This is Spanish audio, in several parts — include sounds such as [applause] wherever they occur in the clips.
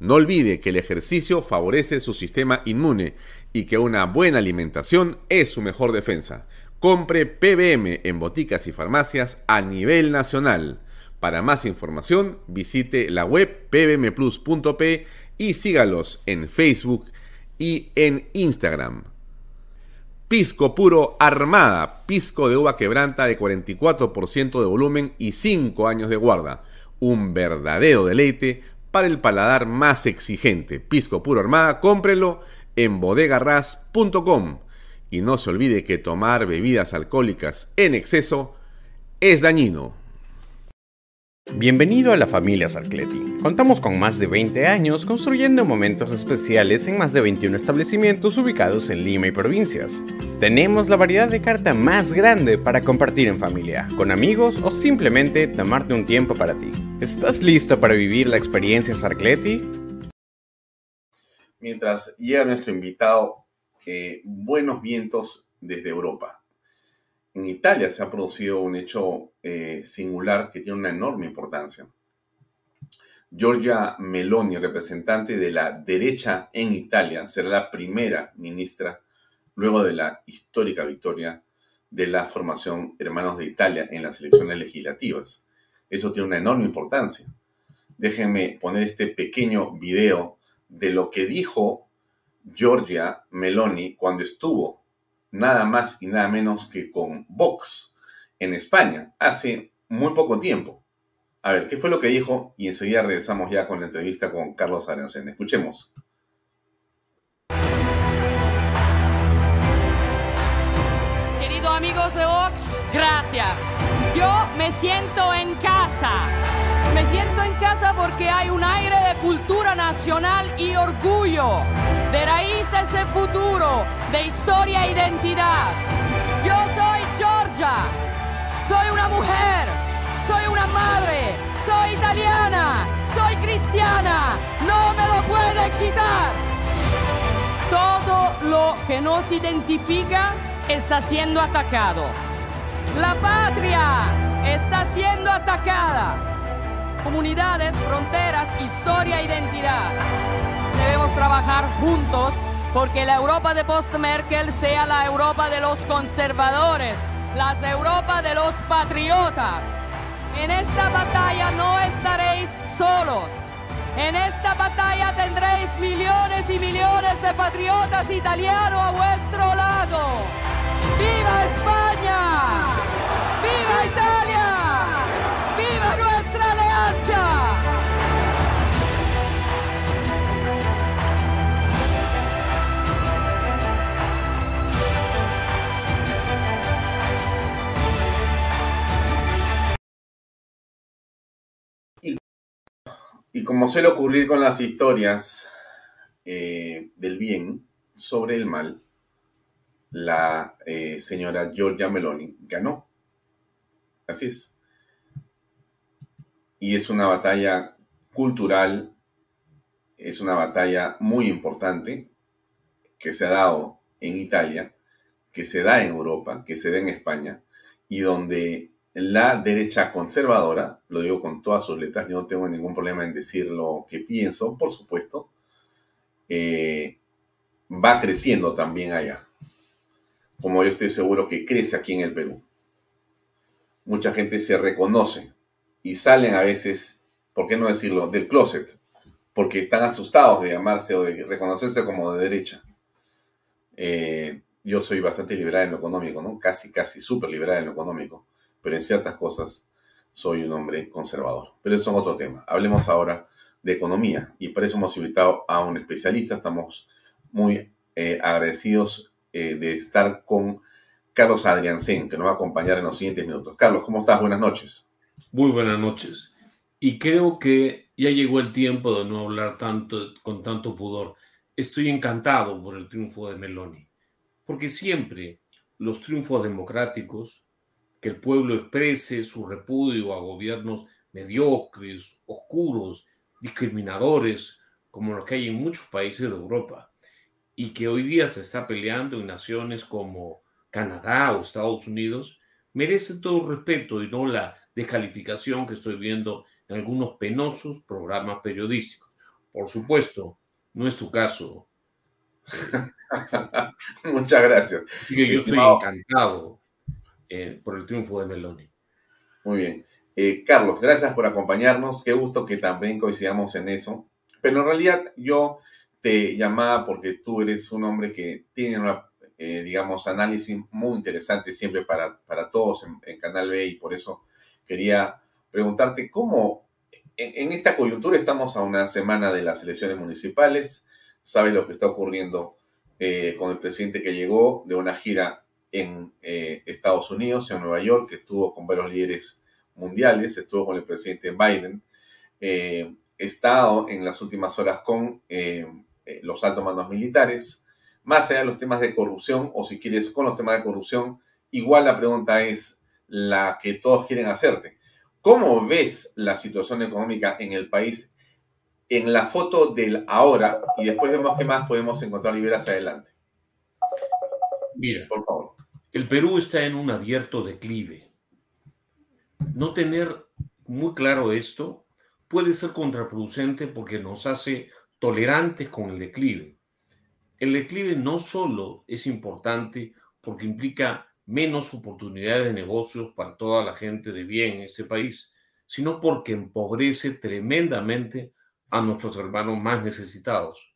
No olvide que el ejercicio favorece su sistema inmune y que una buena alimentación es su mejor defensa. Compre PBM en boticas y farmacias a nivel nacional. Para más información, visite la web pbmplus.p y sígalos en Facebook y en Instagram. Pisco puro Armada, pisco de uva quebranta de 44% de volumen y 5 años de guarda. Un verdadero deleite para el paladar más exigente. Pisco Puro Armada, cómprelo en bodegarras.com. Y no se olvide que tomar bebidas alcohólicas en exceso es dañino. Bienvenido a la familia Sarcleti. Contamos con más de 20 años construyendo momentos especiales en más de 21 establecimientos ubicados en Lima y provincias. Tenemos la variedad de carta más grande para compartir en familia, con amigos o simplemente tomarte un tiempo para ti. ¿Estás listo para vivir la experiencia Sarcleti? Mientras llega nuestro invitado, eh, buenos vientos desde Europa en Italia se ha producido un hecho eh, singular que tiene una enorme importancia. Giorgia Meloni, representante de la derecha en Italia, será la primera ministra luego de la histórica victoria de la formación Hermanos de Italia en las elecciones legislativas. Eso tiene una enorme importancia. Déjenme poner este pequeño video de lo que dijo Giorgia Meloni cuando estuvo nada más y nada menos que con Vox en España hace muy poco tiempo. A ver, ¿qué fue lo que dijo? Y enseguida regresamos ya con la entrevista con Carlos Arancén. Escuchemos. Queridos amigos de Vox, gracias. Yo me siento en casa. Me siento en casa porque hay un aire de cultura nacional y orgullo de raíces de futuro, de historia e identidad. Yo soy Georgia, soy una mujer, soy una madre, soy italiana, soy cristiana, no me lo pueden quitar. Todo lo que nos identifica está siendo atacado. La patria está siendo atacada. Comunidades, fronteras, historia, identidad debemos trabajar juntos porque la Europa de post-Merkel sea la Europa de los conservadores, la Europa de los patriotas. En esta batalla no estaréis solos. En esta batalla tendréis millones y millones de patriotas italianos a vuestro lado. ¡Viva España! ¡Viva Italia! Y como suele ocurrir con las historias eh, del bien sobre el mal, la eh, señora Giorgia Meloni ganó. Así es. Y es una batalla cultural, es una batalla muy importante que se ha dado en Italia, que se da en Europa, que se da en España, y donde la derecha conservadora, lo digo con todas sus letras, yo no tengo ningún problema en decir lo que pienso, por supuesto, eh, va creciendo también allá, como yo estoy seguro que crece aquí en el Perú. Mucha gente se reconoce y salen a veces, ¿por qué no decirlo?, del closet, porque están asustados de llamarse o de reconocerse como de derecha. Eh, yo soy bastante liberal en lo económico. Casi, casi súper liberal en lo económico pero en ciertas cosas soy un hombre conservador. Pero eso es otro tema. Hablemos ahora de economía y por eso hemos invitado a un especialista. Estamos muy eh, agradecidos eh, de estar con Carlos Adriancén, que nos va a acompañar en los siguientes minutos. Carlos, ¿cómo estás? Buenas noches. Muy buenas noches. Y creo que ya llegó el tiempo de no hablar tanto con tanto pudor. estoy encantado por el triunfo de Meloni, porque siempre los triunfos democráticos, que el pueblo exprese su repudio a gobiernos mediocres, oscuros, discriminadores, como los que hay en muchos países de Europa, y que hoy día se está peleando en naciones como Canadá o Estados Unidos, merece todo respeto y no la descalificación que estoy viendo en algunos penosos programas periodísticos. Por supuesto, no es tu caso. [laughs] Muchas gracias. yo estoy encantado eh, por el triunfo de Meloni. Muy bien. Eh, Carlos, gracias por acompañarnos. Qué gusto que también coincidamos en eso. Pero en realidad yo te llamaba porque tú eres un hombre que tiene una, eh, digamos, análisis muy interesante siempre para, para todos en, Canal B y por eso quería preguntarte cómo en, esta coyuntura estamos a una semana de las elecciones municipales, sabes lo que está ocurriendo con el presidente que llegó de una gira en Estados Unidos, en Nueva York, que estuvo con varios líderes mundiales, estuvo con el presidente Biden, eh, estado en las últimas horas con eh, eh, los altos mandos militares, más allá de los temas de corrupción, o si quieres con los temas de corrupción, igual la pregunta es la que todos quieren hacerte. ¿Cómo ves la situación económica en el país en la foto del ahora y después vemos qué más podemos encontrar y ver hacia adelante? Mira, por favor. El Perú está en un abierto declive no tener muy claro esto puede ser contraproducente porque nos hace tolerantes con el declive. El declive no solo es importante porque implica menos oportunidades de negocios para toda la gente de bien en este país, sino porque empobrece tremendamente a nuestros hermanos más necesitados.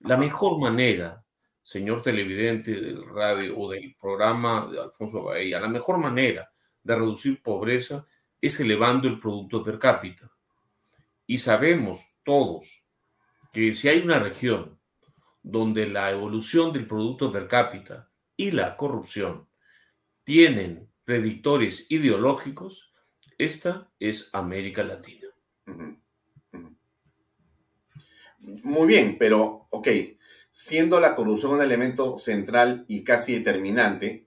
La mejor manera, señor televidente del radio o del programa de Alfonso Bahía, la mejor manera de reducir pobreza es elevando el producto per cápita. Y sabemos todos que si hay una región donde la evolución del producto per cápita y la corrupción tienen predictores ideológicos, esta es América Latina. Muy bien, pero, ok, siendo la corrupción un elemento central y casi determinante,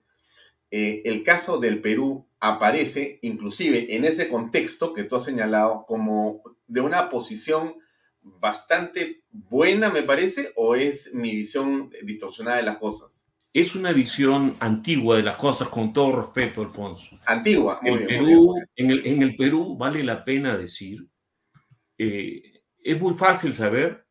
eh, el caso del Perú aparece inclusive en ese contexto que tú has señalado como de una posición bastante buena, me parece, o es mi visión distorsionada de las cosas? Es una visión antigua de las cosas, con todo respeto, Alfonso. Antigua, muy bien, Perú, En, el, Perú vale la pena decir, eh, es muy fácil saber,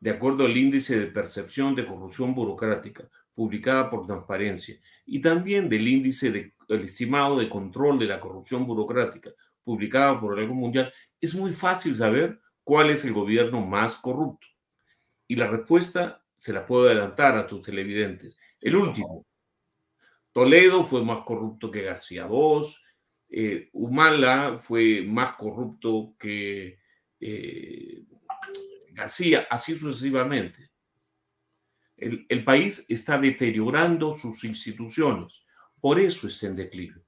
de acuerdo al índice de percepción de corrupción burocrática, publicada por Transparencia, y también del índice del estimado de control de la corrupción burocrática, publicado por el Banco Mundial, es muy fácil saber cuál es el gobierno más corrupto. Y la respuesta se la puedo adelantar a tus televidentes. El último, Toledo fue más corrupto que García II, eh, Humala fue más corrupto que eh, García, así sucesivamente el, país está deteriorando sus instituciones. Por eso está en declive.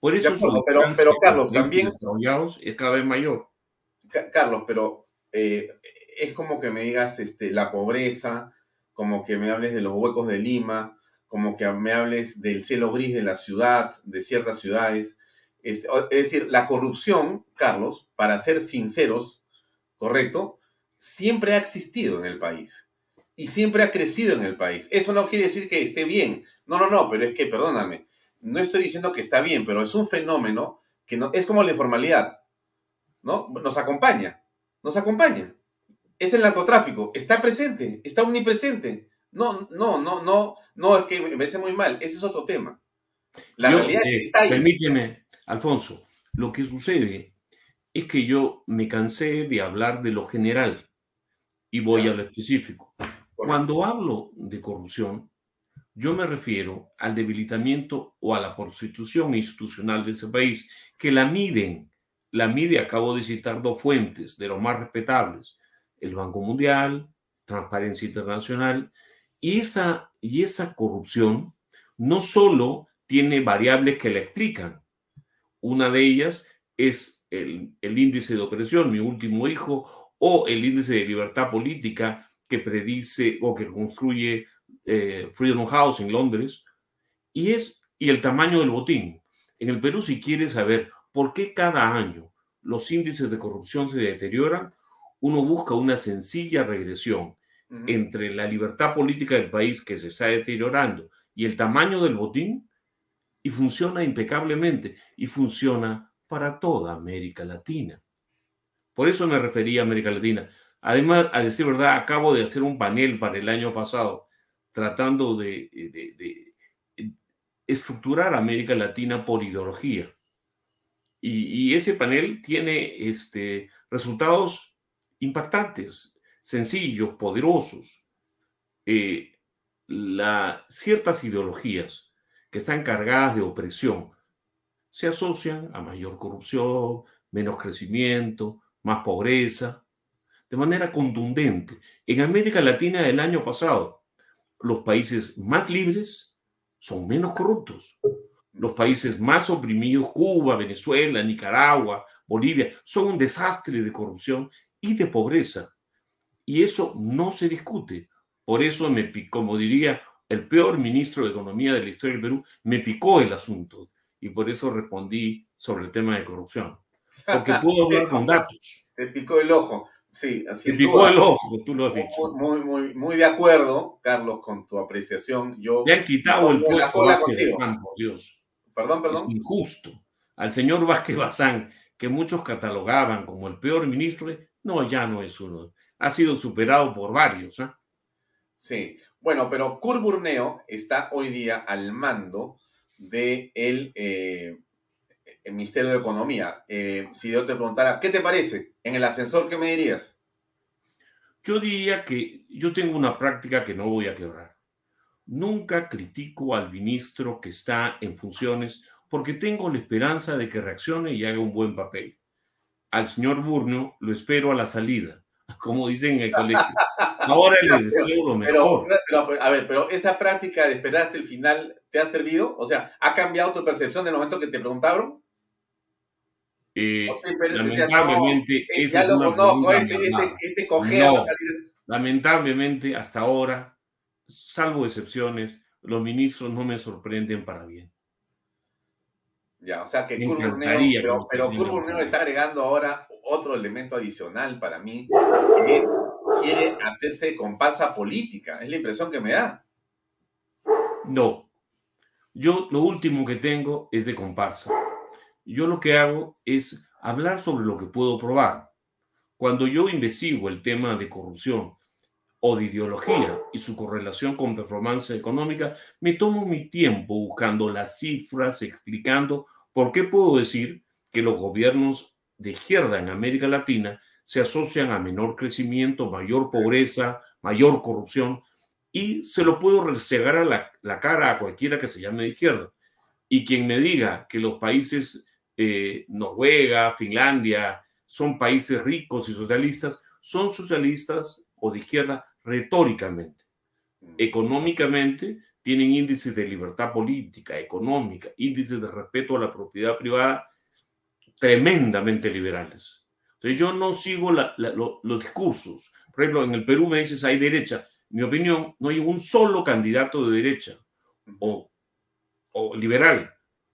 Por eso pero, pero Carlos, también es cada vez mayor. Carlos, pero eh, es como que me digas este, la pobreza, como que me hables de los huecos de Lima, como que me hables del cielo gris de la ciudad, de ciertas ciudades. Es, es decir, la corrupción, Carlos, para ser sinceros, correcto, siempre ha existido en el país y siempre ha crecido en el país. Eso no quiere decir que esté bien. No, no, no, pero es que, perdóname, no estoy diciendo que está bien, pero es un fenómeno que no, es como la informalidad, ¿no? Nos acompaña, nos acompaña. Es el narcotráfico, está presente, está omnipresente. No, no, no, no, no, es que me parece muy mal, ese es otro tema. La realidad es que eh, está ahí. Permíteme, Alfonso, lo que sucede es que yo me cansé de hablar de lo general y voy a lo específico. Cuando hablo de corrupción, yo me refiero al debilitamiento o a la prostitución institucional de ese país, que la miden. La mide, acabo de citar dos fuentes de los más respetables, el Banco Mundial, Transparencia Internacional, y esa, y esa corrupción no solo tiene variables que la explican. Una de ellas es el, el índice de opresión, mi último hijo, o el índice de libertad política, que predice o que construye eh, Freedom House en Londres, y, es, y el tamaño del botín. En el Perú, si quieres saber por qué cada año los índices de corrupción se deterioran, uno busca una sencilla regresión entre la libertad política del país que se está deteriorando y el tamaño del botín, y funciona impecablemente, y funciona para toda América Latina. Por eso me refería a América Latina. Además, a decir verdad, acabo de hacer un panel para el año pasado tratando de, estructurar América Latina por ideología. Y, ese panel tiene este, resultados impactantes, sencillos, poderosos. Eh, la, ciertas ideologías que están cargadas de opresión se asocian a mayor corrupción, menos crecimiento, más pobreza, de manera contundente. En América Latina del año pasado, los países más libres son menos corruptos. Los países más oprimidos, Cuba, Venezuela, Nicaragua, Bolivia, son un desastre de corrupción y de pobreza. Y eso no se discute. Por eso, me, como diría el peor ministro de Economía de la historia del Perú, me picó el asunto. Y por eso respondí sobre el tema de corrupción. Porque puedo [laughs] hablar con datos. Te picó el ojo. Sí, así Te picó el ojo, tú lo has dicho. Muy, muy, muy de acuerdo, Carlos, con tu apreciación. Yo, Le han quitado el puesto a Vázquez Bazán, por Dios. Perdón, perdón. Es injusto. Al señor Vázquez Bazán, que muchos catalogaban como el peor ministro, no, ya no es uno. Ha sido superado por varios. ¿eh? Sí, bueno, pero Kurt Burneo está hoy día al mando del de eh, el Ministerio de Economía. Eh, si yo te preguntara, ¿qué te parece? En el ascensor, ¿qué me dirías? Yo diría que yo tengo una práctica que no voy a quebrar. Nunca critico al ministro que está en funciones porque tengo la esperanza de que reaccione y haga un buen papel. Al señor Burno lo espero a la salida, [laughs] como dicen en el colegio. Ahora le deseo lo mejor. a ver, pero esa práctica de esperar hasta el final, ¿te ha servido? O sea, ¿ha cambiado tu percepción del momento que te preguntaron? Eh, lamentablemente, Lamentablemente, hasta ahora, salvo excepciones, los ministros no me sorprenden para bien. Ya, o sea que pero, pero está agregando ahora otro elemento adicional para mí, que es, quiere hacerse comparsa política. Es la impresión que me da. No. Yo lo último que tengo es de comparsa yo lo que hago es hablar sobre lo que puedo probar. Cuando yo investigo el tema de corrupción o de ideología y su correlación con performance económica, me tomo mi tiempo buscando las cifras, explicando por qué puedo decir que los gobiernos de izquierda en América Latina se asocian a menor crecimiento, mayor pobreza, mayor corrupción, y se lo puedo resegar a la, la cara a cualquiera que se llame de izquierda. Y quien me diga que los países eh, Noruega, Finlandia, son países ricos y socialistas, son socialistas o de izquierda retóricamente. Mm. Económicamente tienen índices de libertad política, económica, índices de respeto a la propiedad privada tremendamente liberales. Entonces yo no sigo los discursos. Por ejemplo, en el Perú me dices hay derecha. En mi opinión, no hay un solo candidato de derecha o, o liberal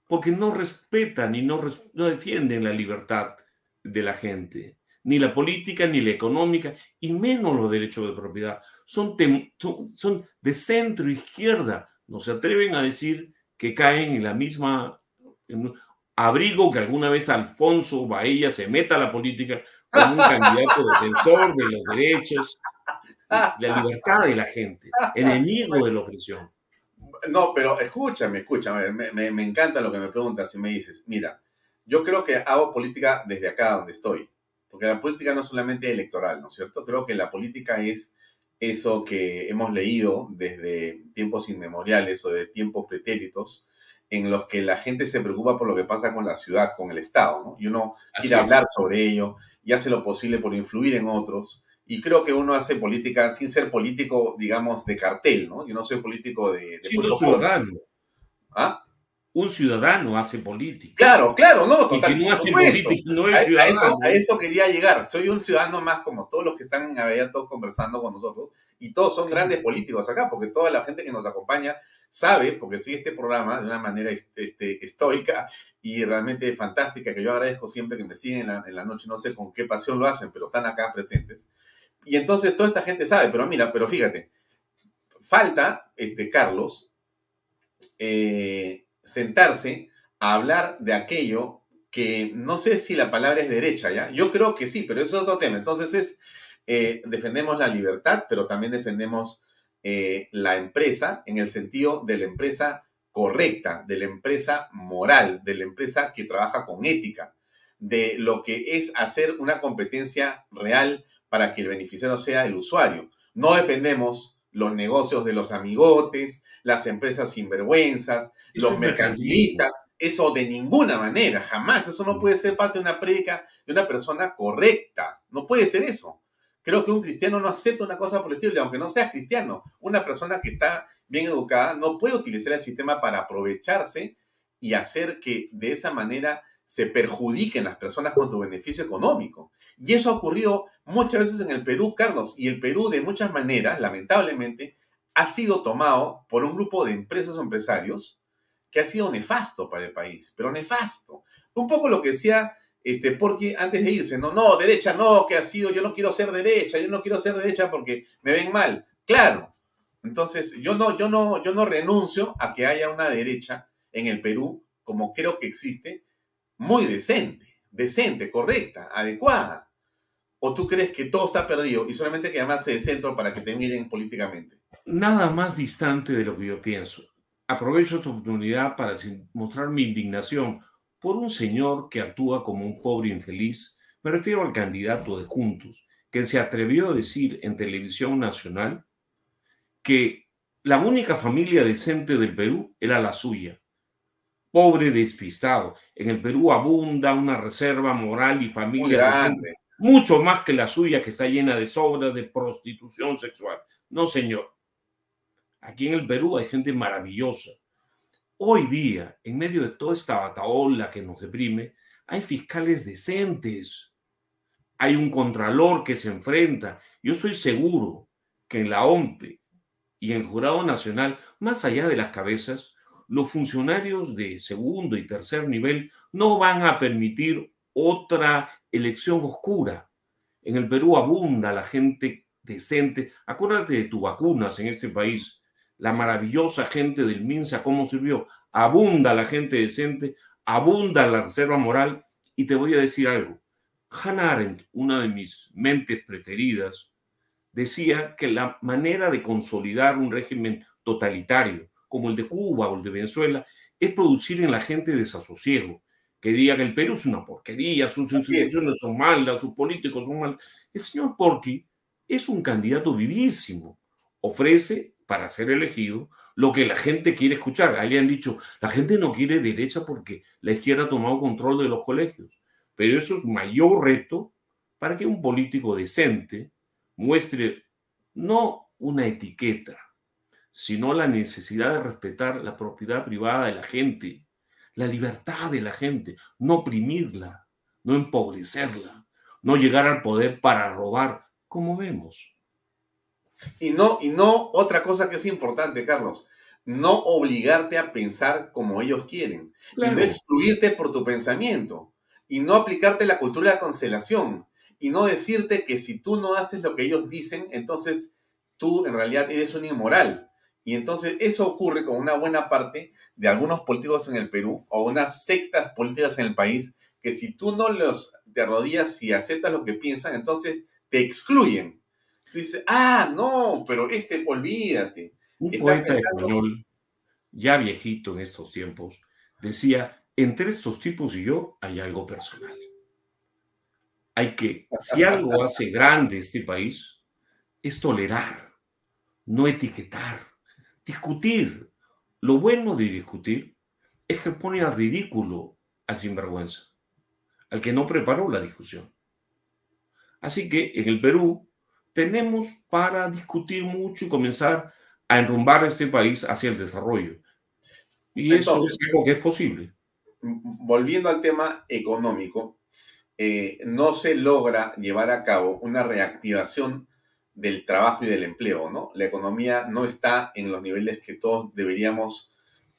porque no respetan y no, defienden la libertad de la gente, ni la política, ni la económica, y menos los derechos de propiedad. Son, son de centro izquierda, no se atreven a decir que caen en la misma abrigo que alguna vez Alfonso Baella se meta a la política como un candidato defensor de los derechos, la libertad de la gente, enemigo de la opresión. No, pero escúchame, escúchame, me, me, encanta lo que me preguntas y me dices, mira, yo creo que hago política desde acá donde estoy, porque la política no es solamente electoral, ¿no es cierto? Creo que la política es eso que hemos leído desde tiempos inmemoriales o de tiempos pretéritos, en los que la gente se preocupa por lo que pasa con la ciudad, con el Estado, ¿no? Y uno quiere hablar sobre ello y hace lo posible por influir en otros y creo que uno hace política sin ser político, digamos, de cartel, ¿no? Yo no soy político de... de un ciudadano. ¿Ah? Un ciudadano hace política. Claro, claro, no, total. no hace política, no es ciudadano. A eso, quería llegar. Soy un ciudadano más como todos los que están en todos conversando con nosotros, y todos son grandes políticos acá, porque toda la gente que nos acompaña sabe, porque sigue este programa de una manera este, estoica y realmente fantástica, que yo agradezco siempre que me siguen en la, noche, no sé con qué pasión lo hacen, pero están acá presentes. Y entonces toda esta gente sabe, pero mira, pero fíjate, falta, este, Carlos, eh, sentarse a hablar de aquello que no sé si la palabra es derecha, ¿ya? Yo creo que sí, pero eso es otro tema. Entonces es, eh, defendemos la libertad, pero también defendemos eh, la empresa en el sentido de la empresa correcta, de la empresa moral, de la empresa que trabaja con ética, de lo que es hacer una competencia real para que el beneficiario sea el usuario. No defendemos los negocios de los amigotes, las empresas sinvergüenzas, los mercantilistas, eso de ninguna manera, jamás, eso no puede ser parte de una prédica de una persona correcta, no puede ser eso. Creo que un cristiano no acepta una cosa por el estilo, aunque no seas cristiano, una persona que está bien educada no puede utilizar el sistema para aprovecharse y hacer que de esa manera se perjudiquen las personas con tu beneficio económico. Y eso ha ocurrido muchas veces en el Perú, Carlos, y el Perú de muchas maneras, lamentablemente, ha sido tomado por un grupo de empresas o empresarios que ha sido nefasto para el país, pero nefasto. Un poco lo que decía este, porque antes de irse, no, no, derecha no, que ha sido, yo no quiero ser derecha, yo no quiero ser derecha porque me ven mal. Claro. Entonces, yo no, yo no, yo no renuncio a que haya una derecha en el Perú, como creo que existe, muy decente, decente, correcta, adecuada. ¿O tú crees que todo está perdido y solamente hay que llamarse de centro para que te miren políticamente? Nada más distante de lo que yo pienso. Aprovecho esta oportunidad para mostrar mi indignación por un señor que actúa como un pobre infeliz, me refiero al candidato de Juntos, que se atrevió a decir en televisión nacional que la única familia decente del Perú era la suya. Pobre despistado. En el Perú abunda una reserva moral y familia mucho más que la suya que está llena de sobras de prostitución sexual. No, señor. Aquí en el Perú hay gente maravillosa, Hoy día, en medio de toda esta bataola que nos deprime, hay fiscales decentes, hay un contralor que se enfrenta. Yo estoy seguro que en la OMPE y en el Jurado Nacional, más allá de las cabezas, los funcionarios de segundo y tercer nivel no van a permitir otra elección oscura. En el Perú abunda la gente decente. Acuérdate de tus vacunas en este país la maravillosa gente del MINSA, cómo sirvió. Abunda la gente decente, abunda la reserva moral. Y te voy a decir algo. Hannah Arendt, una de mis mentes preferidas, decía que la manera de consolidar un régimen totalitario, como el de Cuba o el de Venezuela, es producir en la gente desasosiego, que diga que el Perú es una porquería, sus instituciones son malas, sus políticos son malos. El señor Porqui es un candidato vivísimo. Ofrece para ser elegido lo que la gente quiere escuchar. Ahí han dicho, la gente no quiere derecha porque la izquierda ha tomado control de los colegios. Pero eso es mayor reto para que un político decente muestre no una etiqueta, sino la necesidad de respetar la propiedad privada de la gente, la libertad de la gente, no oprimirla, no empobrecerla, no llegar al poder para robar, como vemos. Y no, y no otra cosa que es importante, Carlos, no obligarte a pensar como ellos quieren, y no excluirte por tu pensamiento, y no aplicarte la cultura de la cancelación, y no decirte que si tú no haces lo que ellos dicen, entonces tú en realidad eres un inmoral. Y entonces eso ocurre con una buena parte de algunos políticos en el Perú o unas sectas políticas en el país, que si tú no los te arrodillas y aceptas lo que piensan, entonces te excluyen Tú dices, ah, no, pero este, olvídate. Un poeta español, ya viejito en estos tiempos, decía, entre estos tipos y yo hay algo personal. Hay que, si algo hace grande este país, es tolerar, no etiquetar, discutir. Lo bueno de discutir es que pone al ridículo al sinvergüenza, al que no preparó la discusión. Así que en el Perú tenemos para discutir mucho y comenzar a enrumbar este país hacia el desarrollo. Y eso es algo que es posible. Volviendo al tema económico, eh, no se logra llevar a cabo una reactivación del trabajo y del empleo, ¿no? La economía no está en los niveles que todos deberíamos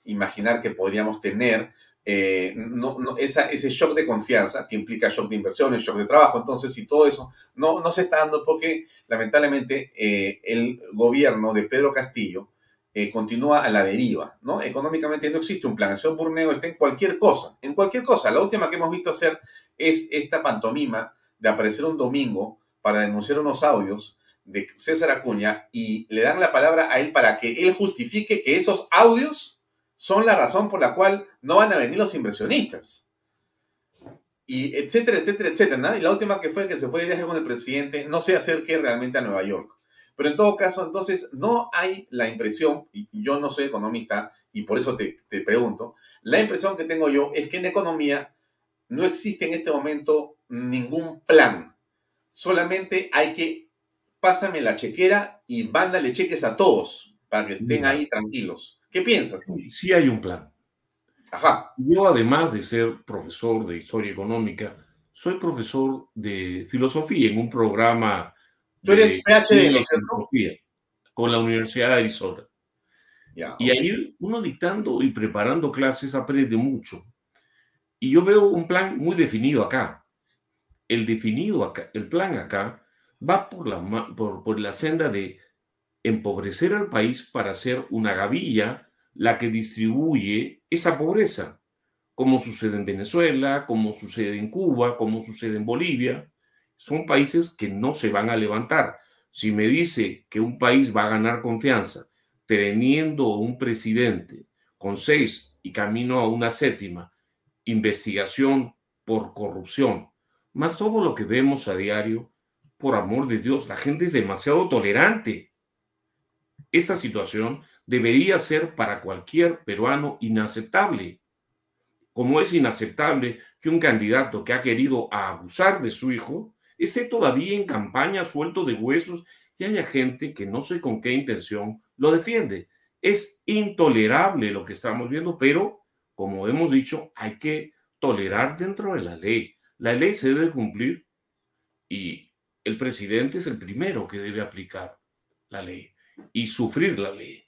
imaginar que podríamos tener. Eh, no, ese shock de confianza que implica shock de inversiones, shock de trabajo, entonces, y todo eso no, no se está dando porque lamentablemente eh, el gobierno de Pedro Castillo eh, continúa a la deriva, ¿no? Económicamente no existe un plan. El señor Burneo está en cualquier cosa, en cualquier cosa. La última que hemos visto hacer es esta pantomima de aparecer un domingo para denunciar unos audios de César Acuña y le dan la palabra a él para que él justifique que esos audios son la razón por la cual no van a venir los inversionistas. Y etcétera, etcétera, etcétera. Y la última que fue que se fue de viaje con el presidente, no se acerque realmente a Nueva York. Pero en todo caso, entonces, no hay la impresión, y yo no soy economista y por eso te, te pregunto, la impresión que tengo yo es que en economía no existe en este momento ningún plan. Solamente hay que pásame la chequera y mándale cheques a todos para que estén ahí tranquilos. ¿Qué piensas tú? Sí hay un plan. Ajá. Yo, además de ser profesor de historia económica, soy profesor de filosofía en un programa. ¿Tú eres PhD, de filosofía con la Universidad de Arizona. y ahí uno dictando y preparando clases aprende mucho. Y yo veo un plan muy definido acá. El definido acá, el plan acá, va por la, por, la senda de empobrecer al país para ser una gavilla la que distribuye esa pobreza, como sucede en Venezuela, como sucede en Cuba, como sucede en Bolivia. Son países que no se van a levantar. Si me dice que un país va a ganar confianza teniendo un presidente con seis y camino a una séptima, investigación por corrupción, más todo lo que vemos a diario, por amor de Dios, la gente es demasiado tolerante. Esta situación debería ser para cualquier peruano inaceptable, como es inaceptable que un candidato que ha querido abusar de su hijo esté todavía en campaña suelto de huesos y haya gente que no sé con qué intención lo defiende. Es intolerable lo que estamos viendo, pero como hemos dicho, hay que tolerar dentro de la ley. La ley se debe cumplir y el presidente es el primero que debe aplicar la ley y sufrir la ley.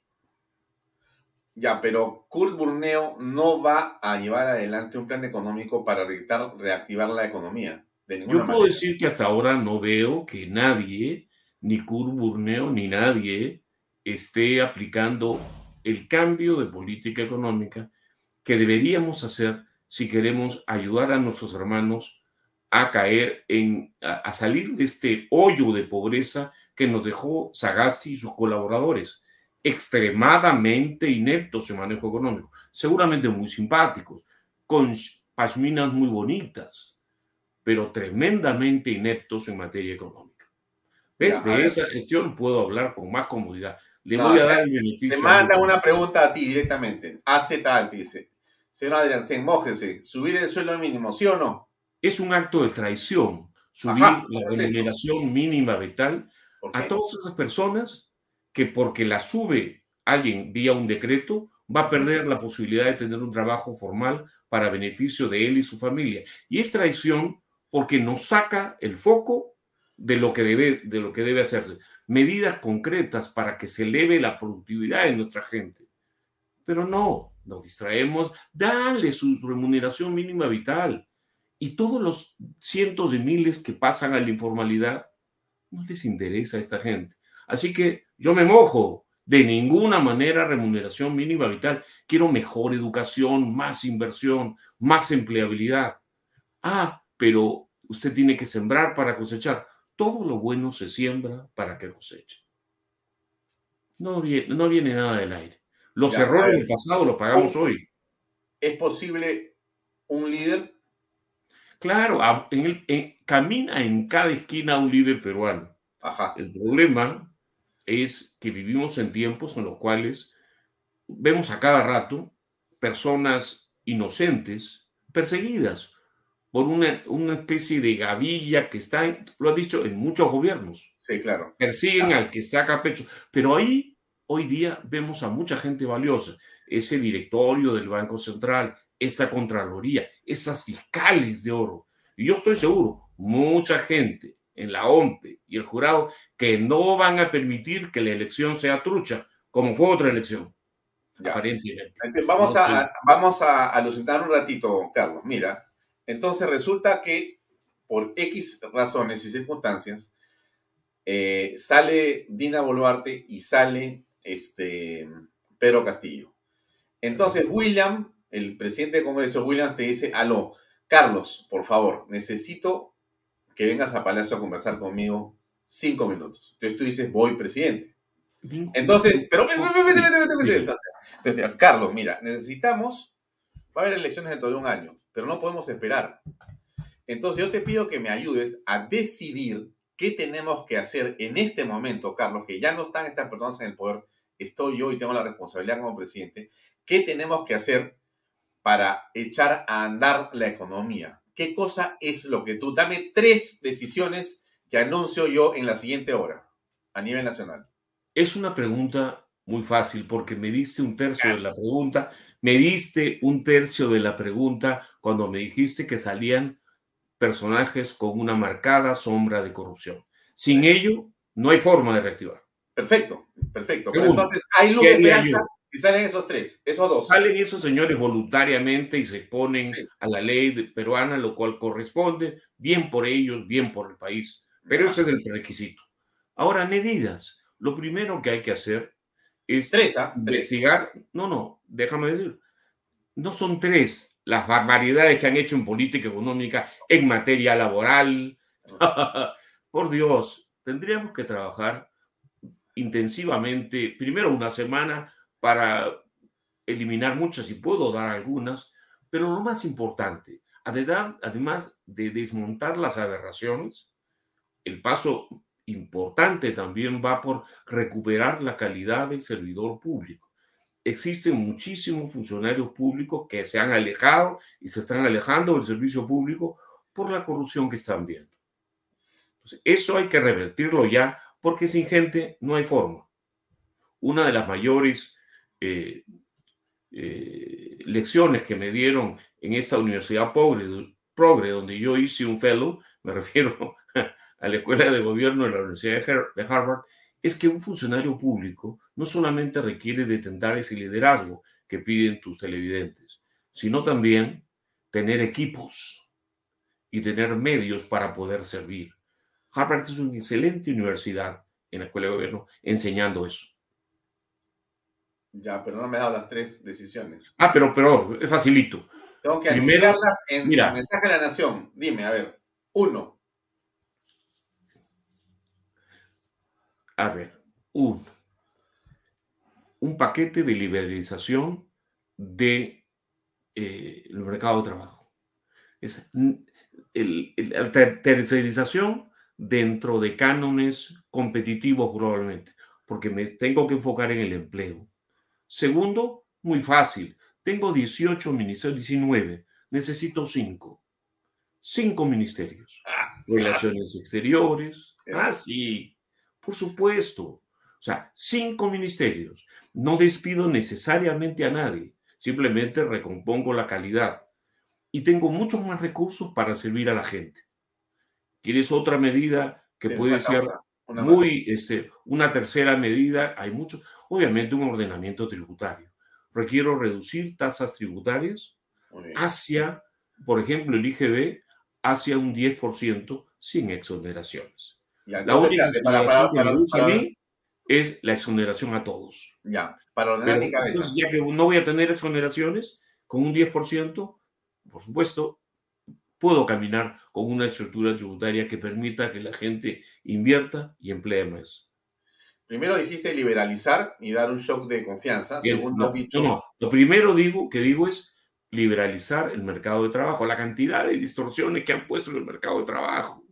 Ya, pero Kurt Burneo no va a llevar adelante un plan económico para reactivar la economía. Yo puedo decir que hasta ahora no veo que nadie, ni Kurt Burneo, ni nadie, esté aplicando el cambio de política económica que deberíamos hacer si queremos ayudar a nuestros hermanos a caer en, a, salir de este hoyo de pobreza que nos dejó Sagasti y sus colaboradores, extremadamente ineptos en manejo económico, seguramente muy simpáticos, con pasminas muy bonitas, pero tremendamente ineptos en materia económica. ¿Ves? de esa gestión puedo hablar con más comodidad. Le voy a dar el beneficio. Te manda una pregunta a ti directamente. Hace tal, dice. Señor Adrián, se mójese. ¿Subir el sueldo mínimo, sí o no? Es un acto de traición subir la remuneración mínima vital a todas esas personas que porque la sube alguien vía un decreto va a perder la posibilidad de tener un trabajo formal para beneficio de él y su familia. Y es traición porque nos saca el foco de lo que debe, de lo que debe hacerse. Medidas concretas para que se eleve la productividad de nuestra gente. Pero no, nos distraemos, dale su remuneración mínima vital y todos los cientos de miles que pasan a la informalidad, no les interesa a esta gente. Así que yo me mojo. De ninguna manera remuneración mínima vital. Quiero mejor educación, más inversión, más empleabilidad. Ah, pero usted tiene que sembrar para cosechar. Todo lo bueno se siembra para que coseche. No viene, no viene nada del aire. Los errores del pasado los pagamos hoy. ¿Es posible un líder Claro, en el, camina en cada esquina un líder peruano. El problema es que vivimos en tiempos en los cuales vemos a cada rato personas inocentes perseguidas por una, una especie de gavilla que está, lo ha dicho, en muchos gobiernos. Sí, claro. Persiguen al que saca pecho. Pero ahí, hoy día, vemos a mucha gente valiosa. Ese directorio del Banco Central, esa Contraloría, esas fiscales de oro. Y yo estoy seguro, mucha gente en la OMPE y el jurado que no van a permitir que la elección sea trucha, como fue otra elección. Aparentemente. Vamos a, vamos a alucinar un ratito, Carlos. Mira, entonces resulta que por X razones y circunstancias, eh, sale Dina Boluarte y sale este, Pedro Castillo. Entonces, William, el presidente del Congreso, William, te dice, aló, Carlos, por favor, necesito que vengas a Palacio a conversar conmigo cinco minutos. Entonces tú dices, voy, presidente. Entonces, pero Carlos, mira, necesitamos, va a haber elecciones dentro de un año, pero no podemos esperar. Entonces yo te pido que me ayudes a decidir qué tenemos que hacer en este momento, Carlos, que ya no están estas personas en el poder, estoy yo y tengo la responsabilidad como presidente, qué tenemos que hacer para echar a andar la economía. ¿Qué cosa es lo que tú? Dame tres decisiones que anuncio yo en la siguiente hora a nivel nacional. Es una pregunta muy fácil porque me diste un tercio de la pregunta, me diste un tercio de la pregunta cuando me dijiste que salían personajes con una marcada sombra de corrupción. Sin ello, no hay forma de reactivar. Perfecto, perfecto. Pero entonces, hay luz de esperanza si salen esos tres, esos dos. Salen esos señores voluntariamente y se ponen a la ley peruana, lo cual corresponde, bien por ellos, bien por el país. Pero ese es el requisito. Ahora, medidas. Lo primero que hay que hacer es tres, ¿ah? investigar. No, no, déjame decir. No son tres, las barbaridades que han hecho en política económica, en materia laboral. [laughs] Por Dios, tendríamos que trabajar intensivamente, primero una semana para eliminar muchas y puedo dar algunas, pero lo más importante, además de desmontar las aberraciones, el paso importante también va por recuperar la calidad del servidor público existen muchísimos funcionarios públicos que se han alejado y se están alejando del servicio público por la corrupción que están viendo. Eso hay que revertirlo ya, porque sin gente no hay forma. Una de las mayores eh, eh, lecciones que me dieron en esta universidad pobre, donde yo hice un fellow, me [laughs] refiero a la Escuela de Gobierno de la Universidad de Harvard, es que un funcionario público no solamente requiere de tener ese liderazgo que piden tus televidentes, sino también tener equipos y tener medios para poder servir. Harvard es una excelente universidad en la escuela de gobierno enseñando eso. Ya, pero no me ha dado las tres decisiones. Ah, pero, pero es facilito. Tengo que anunciarlas en mira, mensaje de la nación. Dime, a ver. Uno, a ver, un, un paquete de liberalización del de, eh, mercado de trabajo. Es la tercerización dentro de cánones competitivos probablemente, porque me tengo que enfocar en el empleo. Segundo, muy fácil. Tengo 18 ministerios, 19. Necesito 5. 5 ministerios. Ah. Relaciones exteriores. Ah, sí. Por supuesto. O sea, cinco ministerios. No despido necesariamente a nadie, simplemente recompongo la calidad. Y tengo muchos más recursos para servir a la gente. ¿Quieres otra medida que puede ser muy, este, una tercera medida? Hay muchos. Obviamente un ordenamiento tributario. Requiero reducir tasas tributarias hacia, por ejemplo, el IGB, hacia un 10% sin exoneraciones la única que es la exoneración a todos. Ya, para ordenar mi cabeza. ya que no voy a tener exoneraciones, con un 10%, por supuesto, puedo caminar con una estructura tributaria que permita que la gente invierta y emplee más. Primero dijiste liberalizar y dar un shock de confianza. Segundo, no, dicho... no, lo primero digo, que digo es liberalizar el mercado de trabajo, la cantidad de distorsiones que han puesto en el mercado de trabajo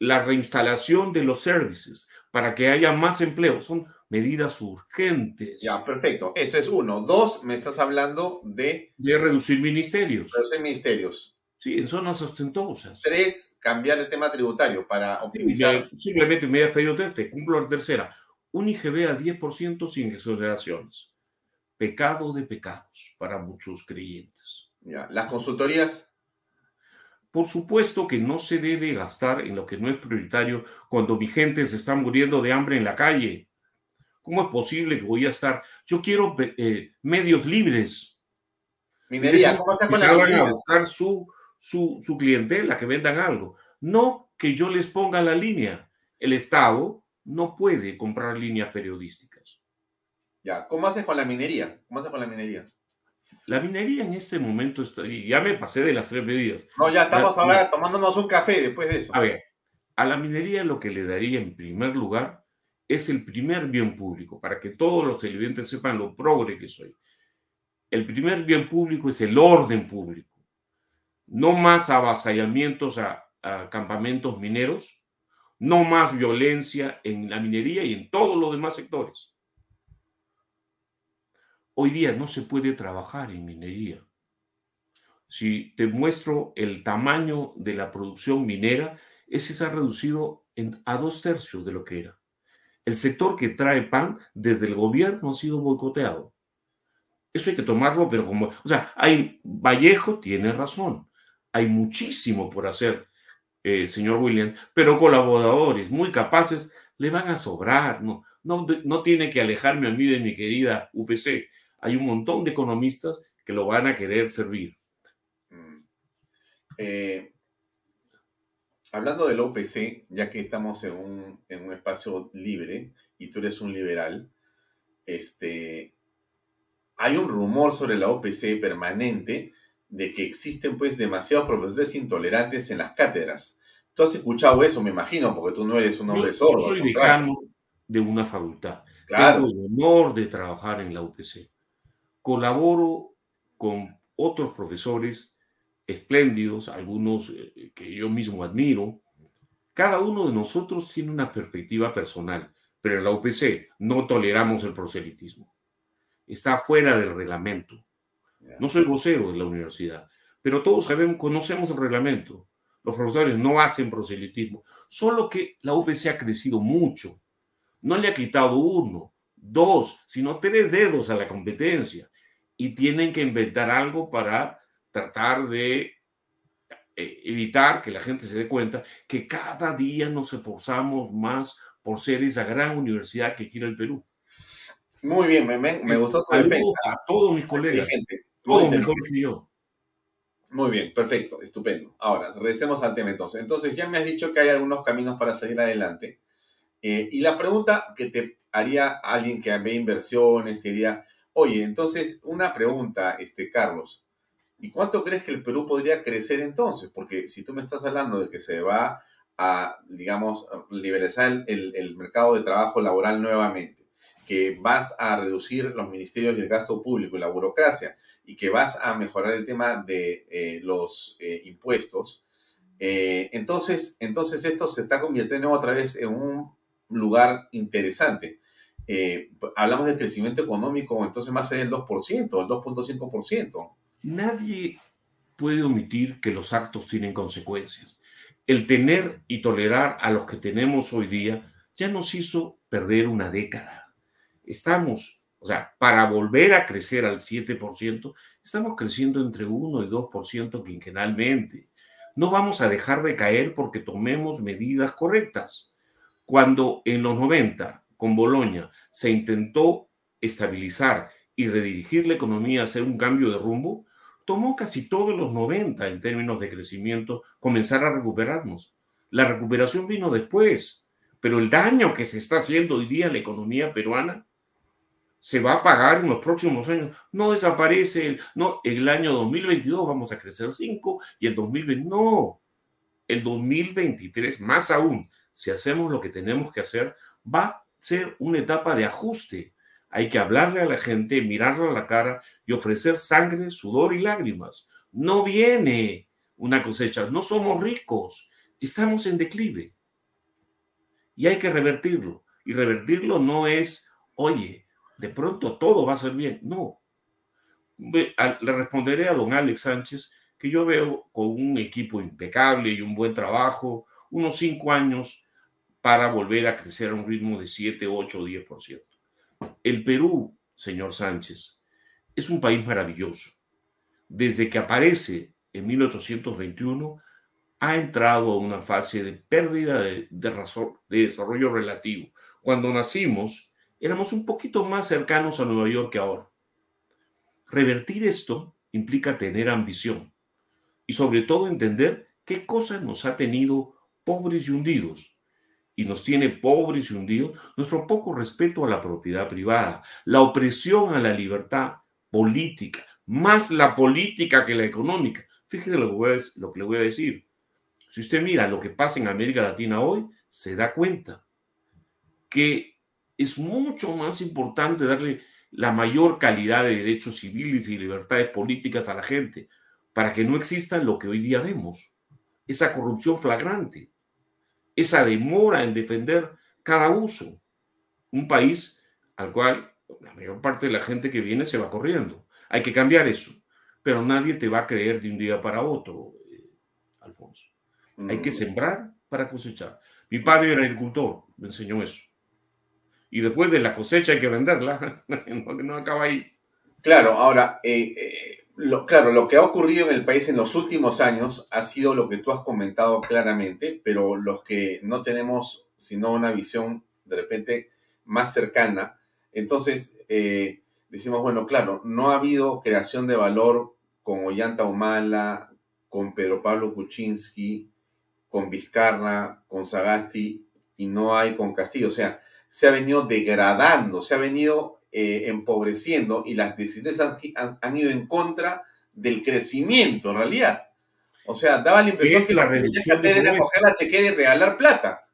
la reinstalación de los servicios para que haya más empleo. Son medidas urgentes. Ya, perfecto. Eso es uno. Dos, me estás hablando de... De reducir ministerios. Reducir ministerios. Sí, en zonas ostentosas. Tres, cambiar el tema tributario para optimizar. simplemente me he pedido te cumplo la tercera. Un IGB a 10% sin exoneraciones. Pecado de pecados para muchos creyentes. Ya, las consultorías Por supuesto que no se debe gastar en lo que no es prioritario cuando mi gente se está muriendo de hambre en la calle. ¿Cómo es posible que voy a estar? Yo quiero eh, medios libres. Minería, ¿cómo se con la minería? a buscar su, su, su clientela, que vendan algo. No que yo les ponga la línea. El Estado no puede comprar líneas periodísticas. Ya, ¿cómo haces con la minería? ¿Cómo haces con la minería? La minería en este momento está, ya me pasé de las tres medidas. No, ya estamos ahora tomándonos un café después de eso. A ver, a la minería lo que le daría en primer lugar es el primer bien público, para que todos los televidentes sepan lo progre que soy. El primer bien público es el orden público. No más avasallamientos a, campamentos mineros, no más violencia en la minería y en todos los demás sectores. Hoy día no se puede trabajar en minería. Si te muestro el tamaño de la producción minera, ese se ha reducido a dos tercios de lo que era. El sector que trae pan desde el gobierno ha sido boicoteado. Eso hay que tomarlo, pero como, o sea, hay, Vallejo tiene razón, hay muchísimo por hacer, eh, señor Williams, pero colaboradores muy capaces le van a sobrar, no, no, no tiene que alejarme a mí de mi querida UPC hay un montón de economistas que lo van a querer servir. Mm. Eh, hablando del OPC, ya que estamos en un, espacio libre y tú eres un liberal, este, hay un rumor sobre la OPC permanente de que existen pues demasiados profesores intolerantes en las cátedras. Tú has escuchado eso, me imagino, porque tú no eres un hombre sordo. Yo soy decano de una facultad. Tengo el honor de trabajar en la UPC colaboro con otros profesores espléndidos, algunos eh, que yo mismo admiro. Cada uno de nosotros tiene una perspectiva personal, pero en la UPC no toleramos el proselitismo. Está fuera del reglamento. No soy vocero de la universidad, pero todos sabemos, conocemos el reglamento. Los profesores no hacen proselitismo, solo que la UPC ha crecido mucho. No le ha quitado uno, dos, sino tres dedos a la competencia y tienen que inventar algo para tratar de eh, evitar que la gente se dé cuenta que cada día nos esforzamos más por ser esa gran universidad que quiere el Perú. Muy bien, me, me, gustó tu defensa. A todos mis colegas, todos mejores que yo. Muy bien, perfecto, estupendo. Ahora, regresemos al tema entonces. Entonces, ya me has dicho que hay algunos caminos para seguir adelante. Eh, y la pregunta que te haría alguien que ve inversiones, te diría, Oye, entonces, una pregunta, este, Carlos. ¿Y cuánto crees que el Perú podría crecer entonces? Porque si tú me estás hablando de que se va a, digamos, liberalizar el, mercado de trabajo laboral nuevamente, que vas a reducir los ministerios y el gasto público y la burocracia, y que vas a mejorar el tema de eh, los eh, impuestos, eh, entonces, entonces esto se está convirtiendo otra vez en un lugar interesante. Eh, hablamos de crecimiento económico, entonces más del 2%, el 2.5%. Nadie puede omitir que los actos tienen consecuencias. El tener y tolerar a los que tenemos hoy día ya nos hizo perder una década. Estamos, o sea, para volver a crecer al 7%, estamos creciendo entre 1 y 2% quinquenalmente. No vamos a dejar de caer porque tomemos medidas correctas. Cuando en los 90 con Bolonia se intentó estabilizar y redirigir la economía, hacer un cambio de rumbo, tomó casi todos los 90 en términos de crecimiento comenzar a recuperarnos. La recuperación vino después, pero el daño que se está haciendo hoy día a la economía peruana se va a pagar en los próximos años. No desaparece, no, el año 2022 vamos a crecer 5 y el 2020 no. El 2023 más aún, si hacemos lo que tenemos que hacer, va ser una etapa de ajuste. Hay que hablarle a la gente, mirarle a la cara y ofrecer sangre, sudor y lágrimas. No viene una cosecha, no somos ricos, estamos en declive. Y hay que revertirlo. Y revertirlo no es, oye, de pronto todo va a ser bien. No. Le responderé a don Alex Sánchez que yo veo con un equipo impecable y un buen trabajo, unos cinco años para volver a crecer a un ritmo de 7, 8 o 10%. El Perú, señor Sánchez, es un país maravilloso. Desde que aparece en 1821, ha entrado a una fase de pérdida de, desarrollo relativo. Cuando nacimos, éramos un poquito más cercanos a Nueva York que ahora. Revertir esto implica tener ambición y sobre todo entender qué cosas nos ha tenido pobres y hundidos. Y nos tiene pobres y hundidos nuestro poco respeto a la propiedad privada, la opresión a la libertad política, más la política que la económica. Fíjese lo que, lo que le voy a decir. Si usted mira lo que pasa en América Latina hoy, se da cuenta que es mucho más importante darle la mayor calidad de derechos civiles y libertades políticas a la gente para que no exista lo que hoy día vemos, esa corrupción flagrante, esa demora en defender cada uso. Un país al cual la mayor parte de la gente que viene se va corriendo. Hay que cambiar eso, pero nadie te va a creer de un día para otro, eh, Alfonso. Hay que mm. sembrar para cosechar. Mi padre era agricultor, me enseñó eso y después de la cosecha hay que venderla, [laughs] no, acaba ahí. Claro, ahora, eh, eh, lo, claro, lo que ha ocurrido en el país en los últimos años ha sido lo que tú has comentado claramente, pero los que no tenemos sino una visión de repente más cercana, entonces eh, decimos, bueno, claro, no ha habido creación de valor con Ollanta Humala, con Pedro Pablo Kuczynski, con Vizcarra, con Sagasti, y no hay con Castillo. O sea, se ha venido degradando, se ha venido eh, empobreciendo y las decisiones han, ido en contra del crecimiento en realidad. O sea, daba la impresión que lo que que hacer era coger la chequera y regalar plata.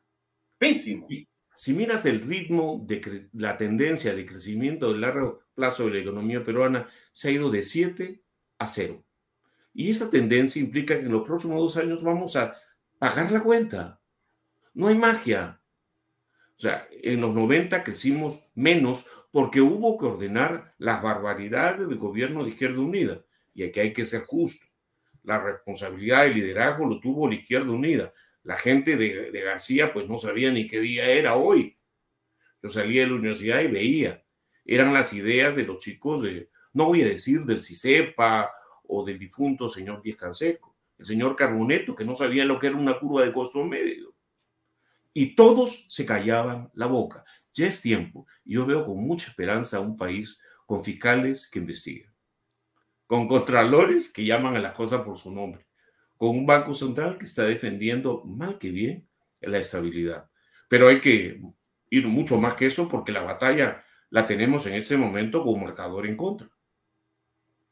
Pésimo. Si miras el ritmo de la tendencia de crecimiento de largo plazo de la economía peruana, se ha ido de 7 a 0. Y esa tendencia implica que en los próximos dos años vamos a pagar la cuenta. No hay magia. O sea, en los 90 crecimos menos porque hubo que ordenar las barbaridades del gobierno de Izquierda Unida. Y aquí hay que ser justo. La responsabilidad y liderazgo lo tuvo la Izquierda Unida. La gente de, García pues no sabía ni qué día era hoy. Yo salía de la universidad y veía. Eran las ideas de los chicos de, no voy a decir del CICEPA o del difunto señor Díaz Canseco, el señor Carboneto, que no sabía lo que era una curva de costo medio y todos se callaban la boca. Ya es tiempo. Yo veo con mucha esperanza a un país con fiscales que investigan, con contralores que llaman a las cosas por su nombre, con un banco central que está defendiendo mal que bien la estabilidad. Pero hay que ir mucho más que eso porque la batalla la tenemos en este momento con un marcador en contra.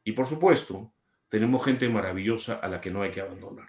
Y por supuesto, tenemos gente maravillosa a la que no hay que abandonar.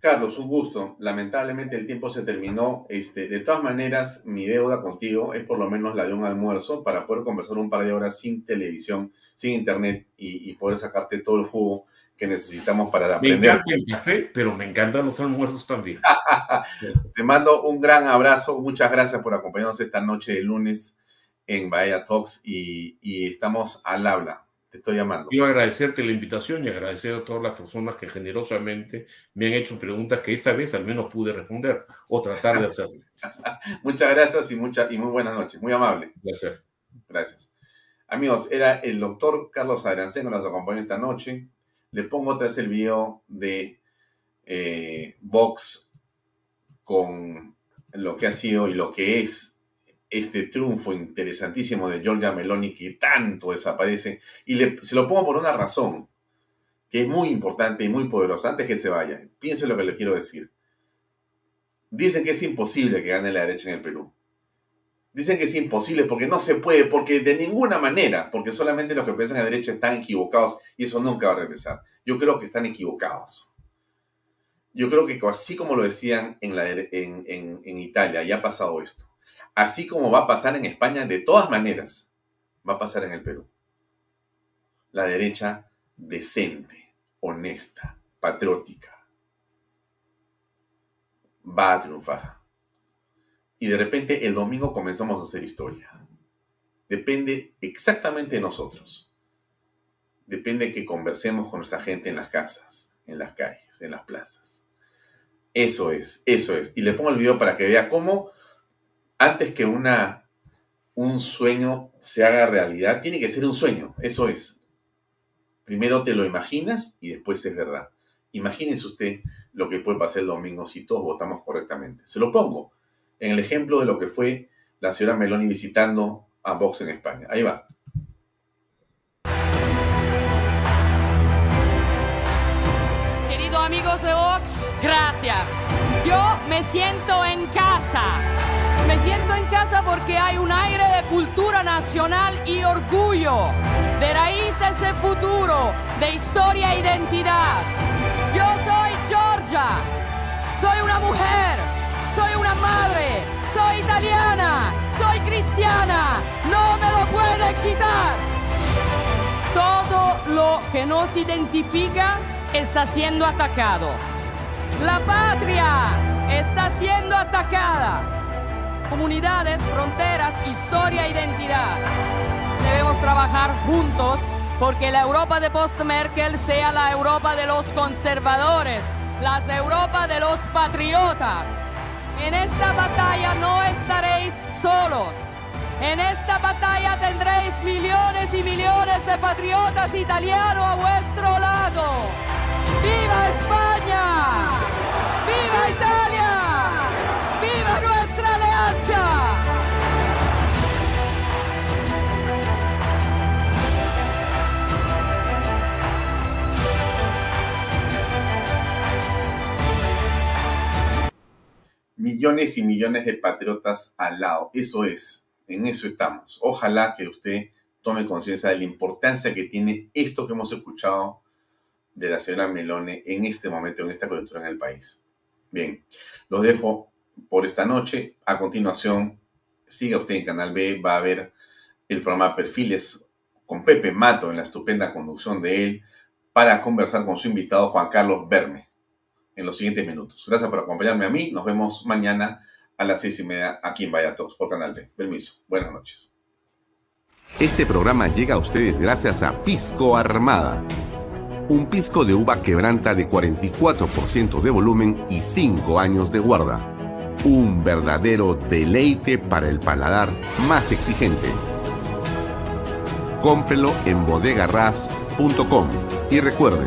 Carlos, un gusto. Lamentablemente el tiempo se terminó. Este, de todas maneras, mi deuda contigo es por lo menos la de un almuerzo para poder conversar un par de horas sin televisión, sin internet y, poder sacarte todo el jugo que necesitamos para aprender. Me encanta el café, pero me encantan los almuerzos también. [laughs] Te mando un gran abrazo. Muchas gracias por acompañarnos esta noche de lunes en Bahía Talks y, y estamos al habla estoy llamando. Quiero agradecerte la invitación y agradecer a todas las personas que generosamente me han hecho preguntas que esta vez al menos pude responder o tratar de hacerlo. [laughs] Muchas gracias y, mucha, y muy buenas noches. Muy amable. Gracias. Gracias. Amigos, era el doctor Carlos Adranceno, nos acompaña esta noche. Le pongo otra vez el video de eh, Vox con lo que ha sido y lo que es este triunfo interesantísimo de Giorgia Meloni que tanto desaparece. Y se lo pongo por una razón, que es muy importante y muy poderosa. Antes que se vaya, piense lo que le quiero decir. Dicen que es imposible que gane la derecha en el Perú. Dicen que es imposible porque no se puede, porque de ninguna manera, porque solamente los que piensan a la derecha están equivocados y eso nunca va a regresar. Yo creo que están equivocados. Yo creo que así como lo decían en, en, en Italia, ya ha pasado esto así como va a pasar en España, de todas maneras, va a pasar en el Perú. La derecha decente, honesta, patriótica, va a triunfar. Y de repente el domingo comenzamos a hacer historia. Depende exactamente de nosotros. Depende que conversemos con nuestra gente en las casas, en las calles, en las plazas. Eso es, eso es. Y le pongo el video para que vea cómo antes que una, un sueño se haga realidad, tiene que ser un sueño, eso es. Primero te lo imaginas y después es verdad. Imagínense usted lo que puede pasar el domingo si todos votamos correctamente. Se lo pongo en el ejemplo de lo que fue la señora Meloni visitando a Vox en España. Ahí va. Querido amigos de Vox, gracias. Yo me siento en casa. Me siento en casa porque hay un aire de cultura nacional y orgullo, de raíces de futuro, de historia e identidad. Yo soy Georgia, soy una mujer, soy una madre, soy italiana, soy cristiana, no me lo pueden quitar. Todo lo que nos identifica está siendo atacado. La patria está siendo atacada comunidades, fronteras, historia, identidad. Debemos trabajar juntos porque la Europa de post-Merkel sea la Europa de los conservadores, la Europa de los patriotas. En esta batalla no estaréis solos. En esta batalla tendréis millones y millones de patriotas italianos a vuestro lado. ¡Viva España! Millones y millones de patriotas al lado. Eso es, en eso estamos. Ojalá que usted tome conciencia de la importancia que tiene esto que hemos escuchado de la señora Melone en este momento, en esta coyuntura en el país. Bien, los dejo por esta noche. A continuación, siga usted en Canal B, va a ver el programa Perfiles con Pepe Mato en la estupenda conducción de él para conversar con su invitado Juan Carlos Berme en los siguientes minutos. Gracias por acompañarme a mí. Nos vemos mañana a las seis y media aquí en Vaya Todos por Canal B. Permiso. Buenas noches. Este programa llega a ustedes gracias a Pisco Armada. Un pisco de uva quebranta de 44% de volumen y 5 años de guarda un verdadero deleite para el paladar más exigente. Cómprelo en bodegarras.com y recuerde,